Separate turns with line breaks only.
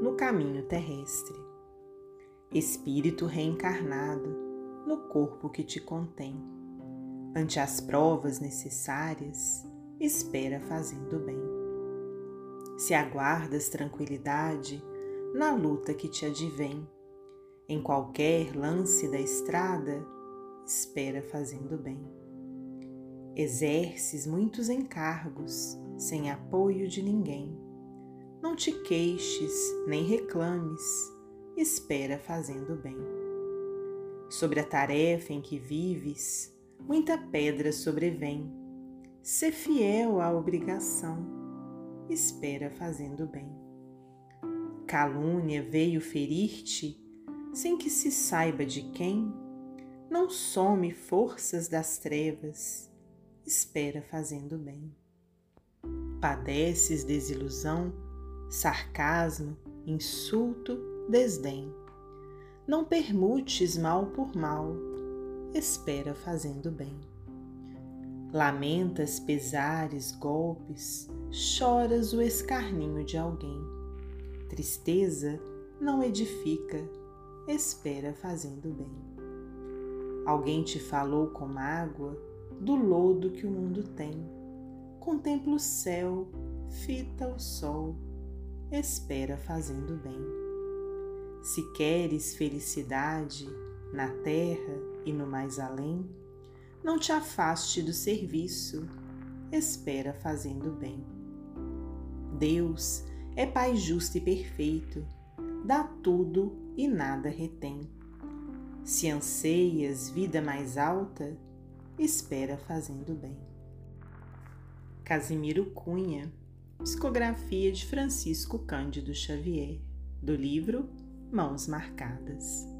no caminho terrestre. Espírito reencarnado no corpo que te contém. Ante as provas necessárias, espera fazendo bem. Se aguardas tranquilidade na luta que te advém, em qualquer lance da estrada, espera fazendo bem. Exerces muitos encargos sem apoio de ninguém. Não te queixes nem reclames, espera fazendo bem. Sobre a tarefa em que vives, muita pedra sobrevém. Sê fiel à obrigação, espera fazendo bem. Calúnia veio ferir-te sem que se saiba de quem, não some forças das trevas, espera fazendo bem. Padeces desilusão, sarcasmo, insulto, desdém. Não permutes mal por mal, espera fazendo bem. Lamentas pesares, golpes, choras o escarninho de alguém. Tristeza não edifica, espera fazendo bem. Alguém te falou com mágoa do lodo que o mundo tem. Contempla o céu, fita o sol, espera fazendo bem. Se queres felicidade na terra e no mais além, não te afaste do serviço, espera fazendo bem. Deus é Pai justo e perfeito, dá tudo e nada retém. Se anseias vida mais alta, espera fazendo bem. Casimiro Cunha, psicografia de Francisco Cândido Xavier, do livro Mãos Marcadas.